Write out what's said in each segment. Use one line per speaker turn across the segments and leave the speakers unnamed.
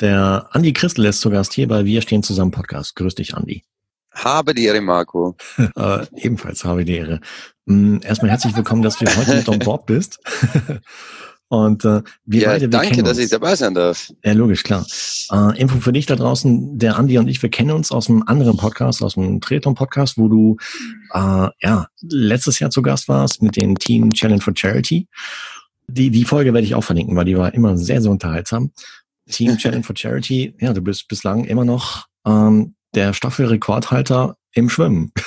Der Andi Christel ist zu Gast hier bei Wir stehen zusammen Podcast. Grüß dich, Andi.
Habe die Ehre, Marco.
äh, ebenfalls habe die Ehre. Mm, erstmal herzlich willkommen, dass du heute mit an Bord bist. Und äh, wir
ja,
beide, wir
danke, dass ich dabei sein darf.
Ja, logisch, klar. Äh, Info für dich da draußen, der Andi und ich, wir kennen uns aus einem anderen Podcast, aus einem Triathlon-Podcast, wo du äh, ja letztes Jahr zu Gast warst mit dem Team Challenge for Charity. Die, die Folge werde ich auch verlinken, weil die war immer sehr, sehr unterhaltsam. Team Challenge for Charity, ja, du bist bislang immer noch ähm, der Staffelrekordhalter im Schwimmen.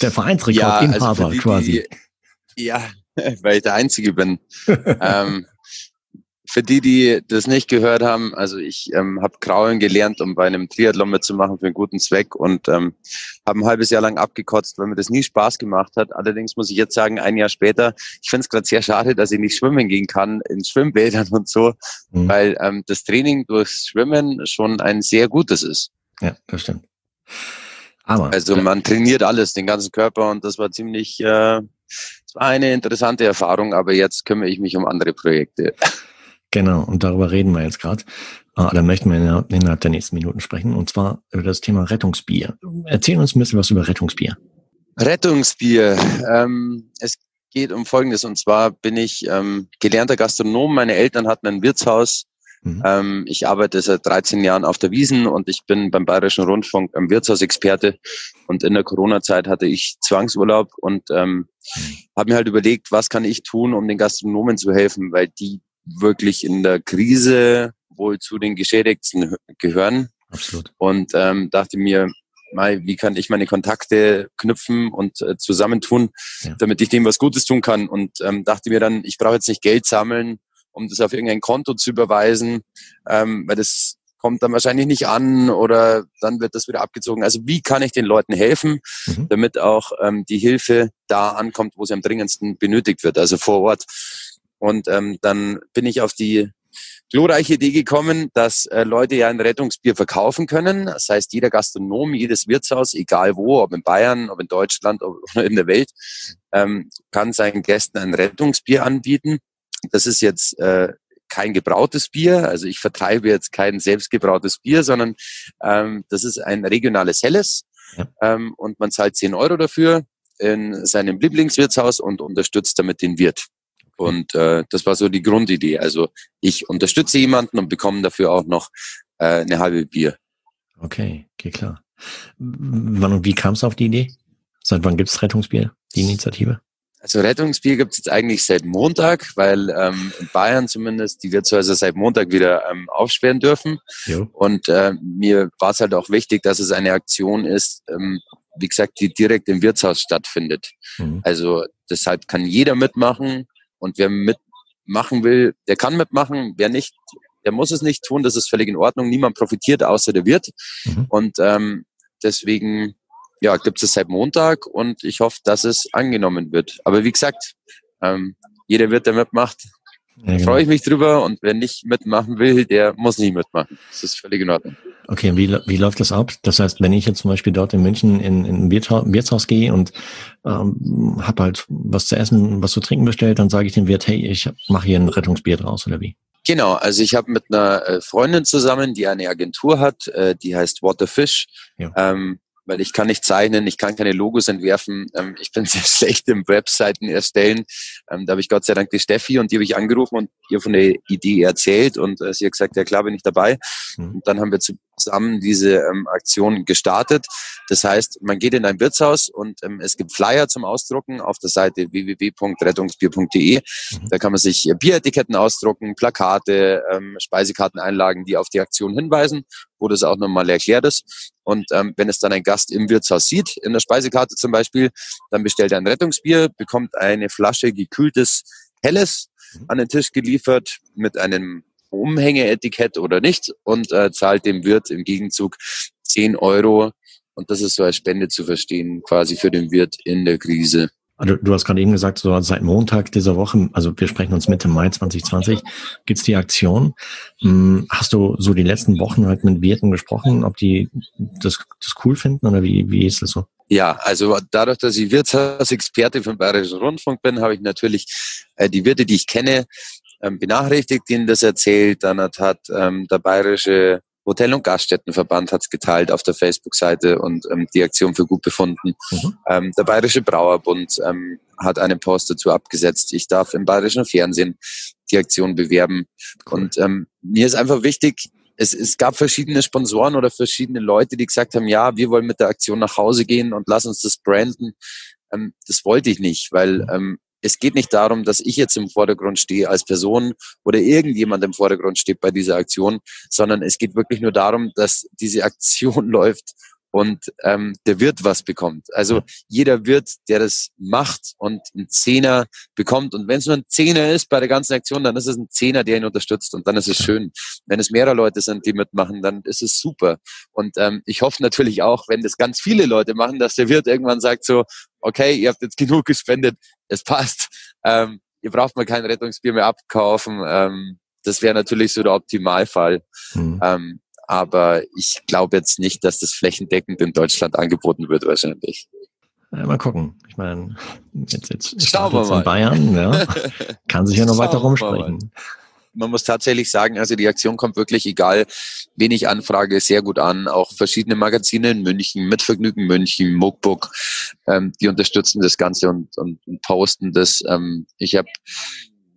Der Vereinsrekordinhaber
also für die,
quasi.
Die, ja, weil ich der Einzige bin. ähm, für die, die das nicht gehört haben, also ich ähm, habe Kraulen gelernt, um bei einem Triathlon mitzumachen für einen guten Zweck und ähm, habe ein halbes Jahr lang abgekotzt, weil mir das nie Spaß gemacht hat. Allerdings muss ich jetzt sagen, ein Jahr später, ich finde es gerade sehr schade, dass ich nicht schwimmen gehen kann in Schwimmbädern und so,
Mhm.
weil ähm, das Training durchs Schwimmen schon ein sehr gutes ist.
Ja, das stimmt. Aber
Also man trainiert alles, den ganzen Körper und das war ziemlich, äh, war eine interessante Erfahrung, aber jetzt kümmere ich mich um andere Projekte.
Genau, und darüber reden wir jetzt gerade. Äh, da möchten wir innerhalb, der nächsten Minuten sprechen, und zwar über das Thema Rettungsbier. Erzähl uns ein bisschen was über Rettungsbier.
Rettungsbier. Ähm, es geht um Folgendes und zwar bin ich ähm, gelernter Gastronom. Meine Eltern hatten ein Wirtshaus.
Mhm.
Ähm, ich arbeite seit 13 Jahren auf der Wiesen und ich bin beim Bayerischen Rundfunk ein Wirtshausexperte. Und in der Corona-Zeit hatte ich Zwangsurlaub und ähm, habe mir halt überlegt, was kann ich tun, um den Gastronomen zu helfen, weil die wirklich in der Krise wohl zu den Geschädigten gehören
Absolut.
und ähm, dachte mir, mal, wie kann ich meine Kontakte knüpfen und äh, zusammentun,
Ja.
damit ich dem was Gutes tun kann. Und ähm, dachte mir dann, ich brauche jetzt nicht Geld sammeln, um das auf irgendein Konto zu überweisen, ähm, weil das kommt dann wahrscheinlich nicht an oder dann wird das wieder abgezogen. Also wie kann ich den Leuten helfen,
Mhm.
damit auch ähm, die Hilfe da ankommt, wo sie am dringendsten benötigt wird, also vor Ort. Und ähm, dann bin ich auf die glorreiche Idee gekommen, dass äh, Leute ja ein Rettungsbier verkaufen können. Das heißt, jeder Gastronom, jedes Wirtshaus, egal wo, ob in Bayern, ob in Deutschland ob- oder in der Welt, ähm, kann seinen Gästen ein Rettungsbier anbieten. Das ist jetzt äh, kein gebrautes Bier, also ich vertreibe jetzt kein selbstgebrautes Bier, sondern ähm, das ist ein regionales Helles
Ja.
ähm, und man zahlt 10 Euro dafür in seinem Lieblingswirtshaus und unterstützt damit den Wirt. Und äh, das war so die Grundidee. Also ich unterstütze jemanden und bekomme dafür auch noch äh, eine halbe Bier.
Okay, geht klar. Wann und wie kam es auf die Idee? Seit wann gibt's Rettungsbier, die Initiative?
Also Rettungsbier gibt es jetzt eigentlich seit Montag, weil ähm, in Bayern zumindest die Wirtshäuser seit Montag wieder ähm, aufsperren dürfen.
Jo.
Und äh, mir war es halt auch wichtig, dass es eine Aktion ist, ähm, wie gesagt, die direkt im Wirtshaus stattfindet.
Mhm.
Also deshalb kann jeder mitmachen und wer mitmachen will, der kann mitmachen. Wer nicht, der muss es nicht tun. Das ist völlig in Ordnung. Niemand profitiert außer der Wirt.
Mhm.
Und ähm, deswegen ja, gibt es seit Montag und ich hoffe, dass es angenommen wird. Aber wie gesagt, ähm, jeder Wirt, der mitmacht,
Ja, genau.
freue ich mich drüber und wer nicht mitmachen will, der muss nicht mitmachen. Das ist völlig in Ordnung.
Okay, wie, wie läuft das ab? Das heißt, wenn ich jetzt zum Beispiel dort in München in, in ein Wirtshaus, Wirtshaus gehe und ähm, habe halt was zu essen, was zu trinken bestellt, dann sage ich dem Wirt, hey, ich mache hier ein Rettungsbier draus oder wie?
Genau, also ich habe mit einer äh, Freundin zusammen, die eine Agentur hat, äh, die heißt Waterfish.
Ja.
Ähm, weil ich kann nicht zeichnen, ich kann keine Logos entwerfen, ähm, ich bin sehr schlecht im Webseiten erstellen. Ähm, da habe ich Gott sei Dank die Steffi und die habe ich angerufen und ihr von der Idee erzählt und äh, sie hat gesagt, ja klar bin ich dabei.
Mhm.
Und dann haben wir zusammen diese ähm, Aktion gestartet. Das heißt, man geht in ein Wirtshaus und ähm, es gibt Flyer zum Ausdrucken auf der Seite www.rettungsbier.de.
Mhm.
Da kann man sich äh, Bieretiketten ausdrucken, Plakate, ähm, Speisekarteneinlagen, die auf die Aktion hinweisen, wo das auch nochmal erklärt ist. Und ähm, wenn es dann ein Gast im Wirtshaus sieht, in der Speisekarte zum Beispiel, dann bestellt er ein Rettungsbier, bekommt eine Flasche gekühltes Helles
Mhm.
an den Tisch geliefert mit einem Umhängeetikett oder nicht und äh, zahlt dem Wirt im Gegenzug 10 Euro. Und das ist so als Spende zu verstehen, quasi für den Wirt in der Krise.
Also du hast gerade eben gesagt, so seit Montag dieser Woche, also wir sprechen uns Mitte Mai 2020, gibt's die Aktion. Hm, Hast du so die letzten Wochen halt mit Wirten gesprochen, ob die das, das cool finden oder wie, wie ist das so?
Ja, also dadurch, dass ich Wirtshausexperte vom Bayerischen Rundfunk bin, habe ich natürlich äh, die Wirte, die ich kenne, ähm, benachrichtigt, ihnen das erzählt. Dann hat, hat ähm, der bayerische Hotel- und Gaststättenverband hat es geteilt auf der Facebook-Seite und ähm, die Aktion für gut befunden. Mhm. Ähm, der Bayerische Brauerbund ähm, hat einen Post dazu abgesetzt. Ich darf im bayerischen Fernsehen die Aktion bewerben. Cool. Und ähm, mir ist einfach wichtig, es, es gab verschiedene Sponsoren oder verschiedene Leute, die gesagt haben, ja, wir wollen mit der Aktion nach Hause gehen und lass uns das branden. Ähm, das wollte ich nicht, weil mhm. ähm, es geht nicht darum, dass ich jetzt im Vordergrund stehe als Person oder irgendjemand im Vordergrund steht bei dieser Aktion, sondern es geht wirklich nur darum, dass diese Aktion läuft und ähm, der Wirt was bekommt. Also jeder Wirt, der das macht und einen Zehner bekommt und wenn es nur ein Zehner ist bei der ganzen Aktion, dann ist es ein Zehner, der ihn unterstützt und dann ist es schön. Wenn es mehrere Leute sind, die mitmachen, dann ist es super. Und ähm, ich hoffe natürlich auch, wenn das ganz viele Leute machen, dass der Wirt irgendwann sagt so, okay, ihr habt jetzt genug gespendet, es passt, ähm, ihr braucht mal kein Rettungsbier mehr abkaufen. Ähm, das wäre natürlich so der Optimalfall. Mhm. Ähm, aber ich glaube jetzt nicht, dass das flächendeckend in Deutschland angeboten wird wahrscheinlich.
Ja, mal gucken. Ich meine, jetzt, jetzt, Schauen jetzt in Bayern, ja, kann sich ja noch weiter rumsprechen.
Man muss tatsächlich sagen, also die Aktion kommt wirklich, egal wen ich anfrage, sehr gut an. Auch verschiedene Magazine in München, Mitvergnügen München, Muckbook, ähm, die unterstützen das Ganze und, und, und posten das. Ähm, ich habe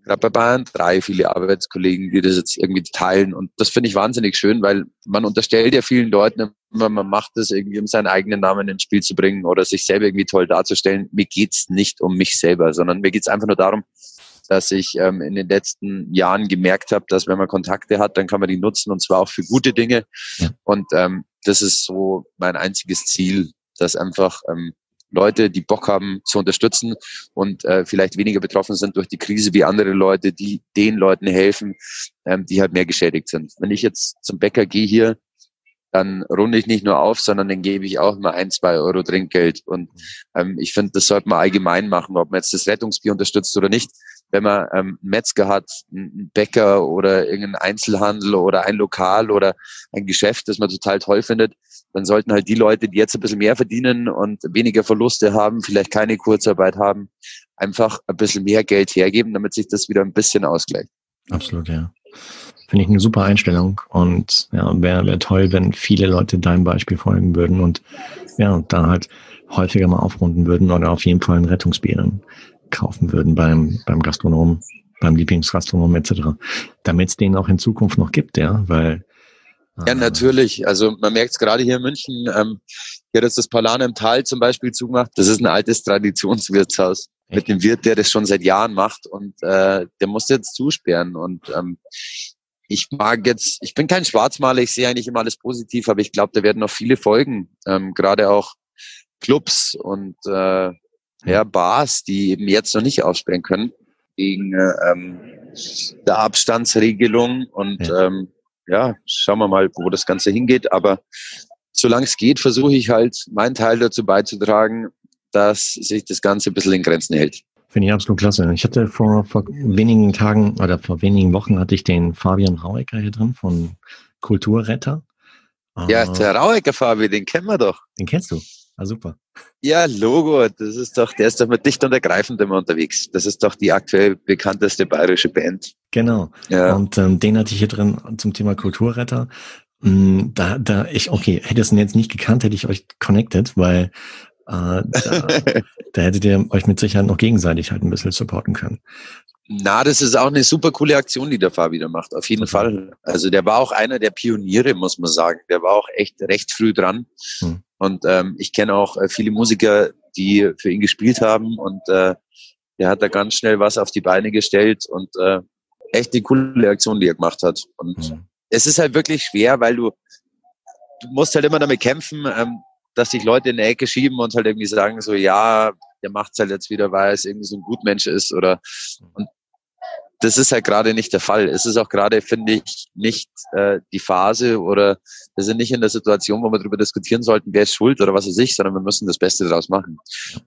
gerade bei Bayern drei viele Arbeitskollegen, die das jetzt irgendwie teilen. Und das finde ich wahnsinnig schön, weil man unterstellt ja vielen Leuten immer, man macht das irgendwie, um seinen eigenen Namen ins Spiel zu bringen oder sich selber irgendwie toll darzustellen. Mir geht's nicht um mich selber, sondern mir geht's einfach nur darum, dass ich ähm, in den letzten Jahren gemerkt habe, dass wenn man Kontakte hat, dann kann man die nutzen und zwar auch für gute Dinge. Ja. Und ähm, das ist so mein einziges Ziel, dass einfach ähm, Leute, die Bock haben zu unterstützen und äh, vielleicht weniger betroffen sind durch die Krise wie andere Leute, die den Leuten helfen, ähm, die halt mehr geschädigt sind. Wenn ich jetzt zum Bäcker gehe hier, dann runde ich nicht nur auf, sondern dann gebe ich auch mal ein, zwei Euro Trinkgeld. Und ähm, ich finde, das sollte man allgemein machen, ob man jetzt das Rettungsbier unterstützt oder nicht wenn man ähm, Metzger hat, einen Bäcker oder irgendeinen Einzelhandel oder ein Lokal oder ein Geschäft, das man total toll findet, dann sollten halt die Leute, die jetzt ein bisschen mehr verdienen und weniger Verluste haben, vielleicht keine Kurzarbeit haben, einfach ein bisschen mehr Geld hergeben, damit sich das wieder ein bisschen ausgleicht.
Absolut, ja. Finde ich eine super Einstellung und ja, wäre wär toll, wenn viele Leute deinem Beispiel folgen würden und ja, da halt häufiger mal aufrunden würden oder auf jeden Fall ein Rettungsbier kaufen würden beim, beim Gastronomen, beim Lieblingsgastronomen etc. Damit es den auch in Zukunft noch gibt, ja, weil
ja, äh, natürlich. Also man merkt es gerade hier in München. Ähm, hier hat das Palane im Tal zum Beispiel zugemacht. Das ist ein altes Traditionswirtshaus Echt? mit dem Wirt, der das schon seit Jahren macht und äh, der muss jetzt zusperren. Und ähm, ich mag jetzt, ich bin kein Schwarzmaler, ich sehe eigentlich immer alles positiv, aber ich glaube, da werden noch viele folgen. Ähm, gerade auch Clubs und äh, ja, Bars, die eben jetzt noch nicht aufsperren können, wegen ähm, der Abstandsregelung. Und ja. Ähm, ja, schauen wir mal, wo das Ganze hingeht. Aber solange es geht, versuche ich halt meinen Teil dazu beizutragen, dass sich das Ganze ein bisschen in Grenzen hält.
Finde ich absolut klasse. Ich hatte vor, vor wenigen Tagen oder vor wenigen Wochen hatte ich den Fabian Rauecker hier drin von Kulturretter.
Ja, ah. der Rauecker Fabi, den kennen wir doch.
Den kennst du. Ah, super.
Ja, Logo, das ist doch, der ist doch mit dicht und ergreifend immer unterwegs. Das ist doch die aktuell bekannteste bayerische Band.
Genau. Ja. Und ähm, den hatte ich hier drin zum Thema Kulturretter. Mm, da, da, ich, okay, hätte es jetzt nicht gekannt, hätte ich euch connected, weil äh, da, da hättet ihr euch mit Sicherheit noch gegenseitig halt ein bisschen supporten können.
Na, das ist auch eine super coole Aktion, die der Fabi da macht, auf jeden okay. Fall. Also der war auch einer der Pioniere, muss man sagen. Der war auch echt recht früh dran. Hm. Und ähm, ich kenne auch äh, viele Musiker, die für ihn gespielt haben und äh, der hat da ganz schnell was auf die Beine gestellt und äh, echt eine coole Aktion, die er gemacht hat. Und mhm. es ist halt wirklich schwer, weil du, du musst halt immer damit kämpfen, ähm, dass sich Leute in die Ecke schieben und halt irgendwie sagen so, ja, der macht's halt jetzt wieder, weil es irgendwie so ein Gutmensch ist oder und das ist halt gerade nicht der Fall. Es ist auch gerade, finde ich, nicht äh, die Phase oder wir sind nicht in der Situation, wo wir darüber diskutieren sollten, wer ist schuld oder was weiß ich, sondern wir müssen das Beste daraus machen.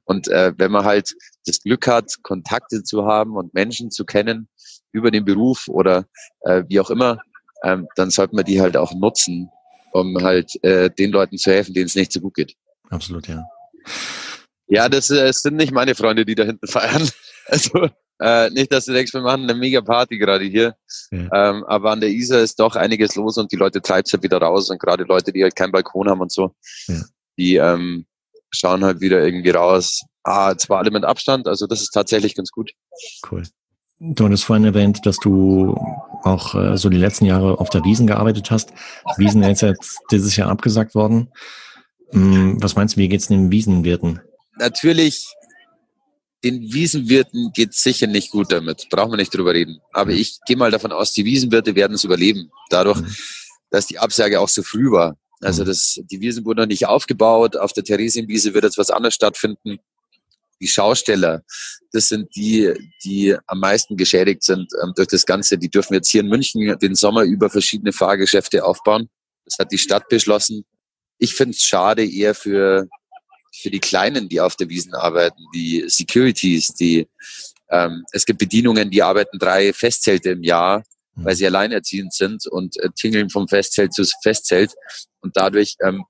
Und äh, wenn man halt das Glück hat, Kontakte zu haben und Menschen zu kennen über den Beruf oder äh, wie auch immer, ähm, dann sollte man die halt auch nutzen, um halt äh, den Leuten zu helfen, denen es nicht so gut geht.
Absolut, ja.
Ja, das, äh, das sind nicht meine Freunde, die da hinten feiern. Also äh, nicht, dass du denkst, wir machen eine mega Party gerade hier. Ja. Ähm, aber an der Isar ist doch einiges los und die Leute treiben es halt wieder raus. Und gerade Leute, die halt keinen Balkon haben und so, ja. die ähm, schauen halt wieder irgendwie raus. Ah, zwar alle mit Abstand, also das ist tatsächlich ganz gut.
Cool. Du hattest vorhin erwähnt, dass du auch äh, so die letzten Jahre auf der Wiesen gearbeitet hast. Wiesen ist jetzt dieses Jahr abgesagt worden. Hm, was meinst du, wie geht's den Wiesenwirten?
Natürlich den Wiesenwirten geht sicher nicht gut damit. Brauchen wir nicht drüber reden. Aber ich gehe mal davon aus, die Wiesenwirte werden es überleben. Dadurch, mhm. dass die Absage auch so früh war. Also mhm. das, die Wiesen wurden noch nicht aufgebaut. Auf der Theresienwiese wird jetzt was anderes stattfinden. Die Schausteller, das sind die, die am meisten geschädigt sind ähm, durch das Ganze. Die dürfen jetzt hier in München den Sommer über verschiedene Fahrgeschäfte aufbauen. Das hat die Stadt beschlossen. Ich finde es schade eher für für die Kleinen, die auf der Wiesen arbeiten, die Securities, die ähm, es gibt Bedienungen, die arbeiten drei Festzelte im Jahr, mhm. weil sie alleinerziehend sind und äh, tingeln vom Festzelt zu Festzelt und dadurch ähm,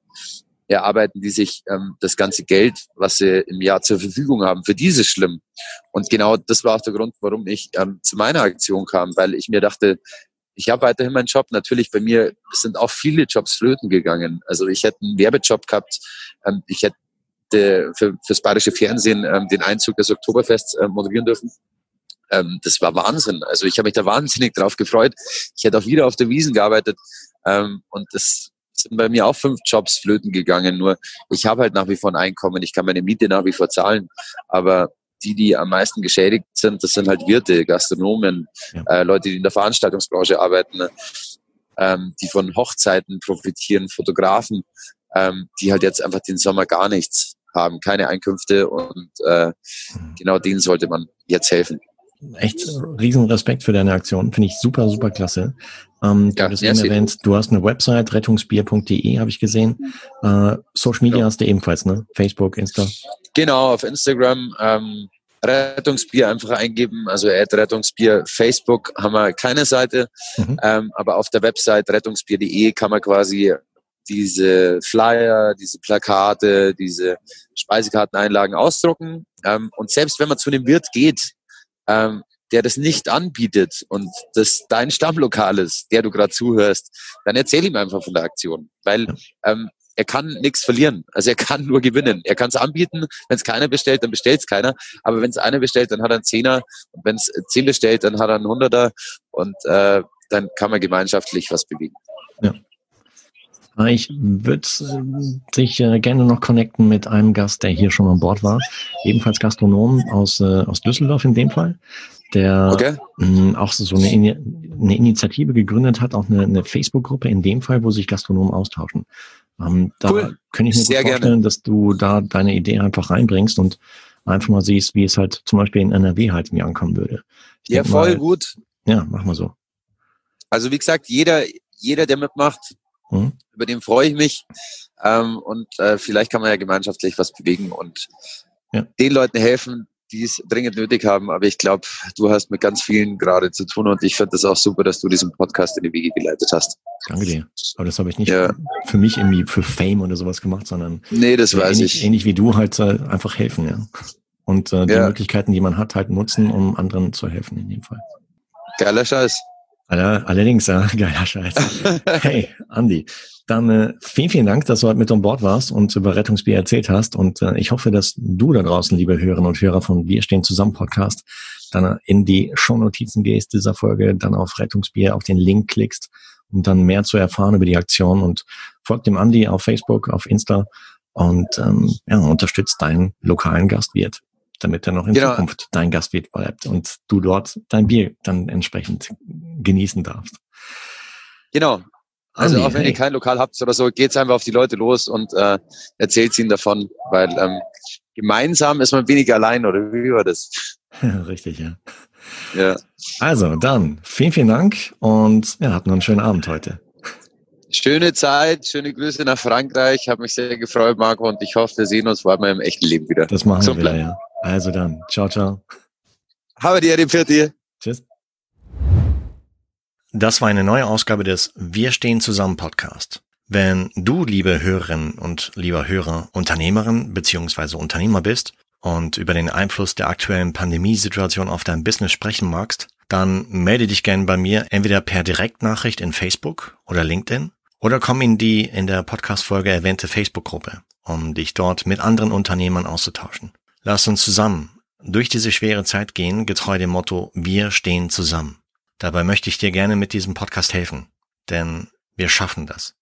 erarbeiten die sich ähm, das ganze Geld, was sie im Jahr zur Verfügung haben. Für dieses schlimm. Und genau das war auch der Grund, warum ich ähm, zu meiner Aktion kam, weil ich mir dachte, ich habe weiterhin meinen Job. Natürlich bei mir sind auch viele Jobs flöten gegangen. Also ich hätte einen Werbejob gehabt. Ähm, ich hätte für, fürs bayerische Fernsehen ähm, den Einzug des Oktoberfests äh, moderieren dürfen. Ähm, das war Wahnsinn. Also ich habe mich da wahnsinnig drauf gefreut. Ich hätte auch wieder auf der Wiesen gearbeitet ähm, und das sind bei mir auch fünf Jobs flöten gegangen. Nur ich habe halt nach wie vor ein Einkommen. Ich kann meine Miete nach wie vor zahlen, aber die, die am meisten geschädigt sind, das sind halt Wirte, Gastronomen, ja. äh, Leute, die in der Veranstaltungsbranche arbeiten, ähm, die von Hochzeiten profitieren, Fotografen, ähm, die halt jetzt einfach den Sommer gar nichts haben keine Einkünfte und äh, genau denen sollte man jetzt helfen.
Echt riesen Respekt für deine Aktion. Finde ich super, super klasse. Ähm, du ja, hattest eben erwähnt, du hast eine Website, rettungsbier.de, habe ich gesehen. Äh, Social Media ja. hast du ebenfalls, ne? Facebook, Insta.
Genau, auf Instagram. Ähm, Rettungsbier einfach eingeben, also Ad Rettungsbier. Facebook haben wir keine Seite, mhm. ähm, aber auf der Website rettungsbier.de kann man quasi diese Flyer, diese Plakate, diese Speisekarteneinlagen ausdrucken. Ähm, und selbst wenn man zu einem Wirt geht, ähm, der das nicht anbietet und das dein Stammlokal ist, der du gerade zuhörst, dann erzähl ihm einfach von der Aktion, weil ähm, er kann nichts verlieren. Also er kann nur gewinnen. Er kann es anbieten. Wenn es keiner bestellt, dann bestellt es keiner. Aber wenn es einer bestellt, dann hat er einen Zehner. Und wenn es zehn bestellt, dann hat er einen Hunderter. Und äh, dann kann man gemeinschaftlich was bewegen. Ja.
Ich würde dich äh, gerne noch connecten mit einem Gast, der hier schon an Bord war. Ebenfalls Gastronom aus, äh, aus Düsseldorf in dem Fall, der okay. mh, auch so eine, eine Initiative gegründet hat, auch eine, eine Facebook-Gruppe in dem Fall, wo sich Gastronomen austauschen. Ähm, da cool. könnte ich mir Sehr gut vorstellen, gerne. dass du da deine Idee einfach reinbringst und einfach mal siehst, wie es halt zum Beispiel in NRW halt mir ankommen würde.
Ich ja, voll mal, gut.
Ja, mach mal so.
Also wie gesagt, jeder, jeder, der mitmacht, Mhm. Über den freue ich mich. Ähm, und äh, vielleicht kann man ja gemeinschaftlich was bewegen und ja. den Leuten helfen, die es dringend nötig haben. Aber ich glaube, du hast mit ganz vielen gerade zu tun und ich finde das auch super, dass du diesen Podcast in die Wege geleitet hast.
Danke dir. Aber das habe ich nicht ja. für mich irgendwie für Fame oder sowas gemacht, sondern
nee, das weiß
ähnlich,
ich.
ähnlich wie du halt äh, einfach helfen, ja. Und äh, die ja. Möglichkeiten, die man hat, halt nutzen, um anderen zu helfen in dem Fall.
Geiler Scheiß.
Allerdings, ja, geiler Scheiß. Hey, Andi, dann äh, vielen, vielen Dank, dass du heute mit an Bord warst und über Rettungsbier erzählt hast. Und äh, ich hoffe, dass du da draußen, liebe Hörerinnen und Hörer von Wir stehen zusammen Podcast, dann in die Shownotizen gehst dieser Folge, dann auf Rettungsbier auf den Link klickst, um dann mehr zu erfahren über die Aktion und folgt dem Andi auf Facebook, auf Insta und ähm, ja, unterstützt deinen lokalen Gastwirt damit er noch in genau. Zukunft dein Gastwirt bleibt und du dort dein Bier dann entsprechend genießen darfst.
Genau. Also Andi, auch wenn hey. ihr kein Lokal habt oder so, geht's einfach auf die Leute los und äh, erzählt ihnen davon, weil ähm, gemeinsam ist man weniger allein, oder wie war das?
Richtig, ja. Ja. Also dann, vielen, vielen Dank und ja, habt noch einen schönen Abend heute.
Schöne Zeit, schöne Grüße nach Frankreich. Habe mich sehr gefreut, Marco, und ich hoffe, wir sehen uns vor allem im echten Leben wieder.
Das machen wir, ja. Also dann, ciao, ciao.
Habe die Ehre dir. Tschüss.
Das war eine neue Ausgabe des Wir stehen zusammen Podcast. Wenn du, liebe Hörerinnen und lieber Hörer, Unternehmerin bzw. Unternehmer bist und über den Einfluss der aktuellen Pandemiesituation auf dein Business sprechen magst, dann melde dich gerne bei mir entweder per Direktnachricht in Facebook oder LinkedIn oder komm in die in der Podcast-Folge erwähnte Facebook-Gruppe, um dich dort mit anderen Unternehmern auszutauschen. Lass uns zusammen durch diese schwere Zeit gehen, getreu dem Motto, wir stehen zusammen. Dabei möchte ich dir gerne mit diesem Podcast helfen, denn wir schaffen das.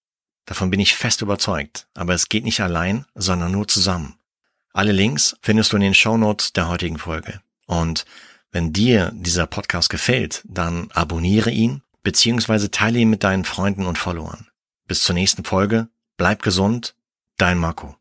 Davon bin ich fest überzeugt, aber es geht nicht allein, sondern nur zusammen. Alle Links findest du in den Show Notes der heutigen Folge. Und wenn dir dieser Podcast gefällt, dann abonniere ihn beziehungsweise teile ihn mit deinen Freunden und Followern. Bis zur nächsten Folge, bleib gesund, dein Marco.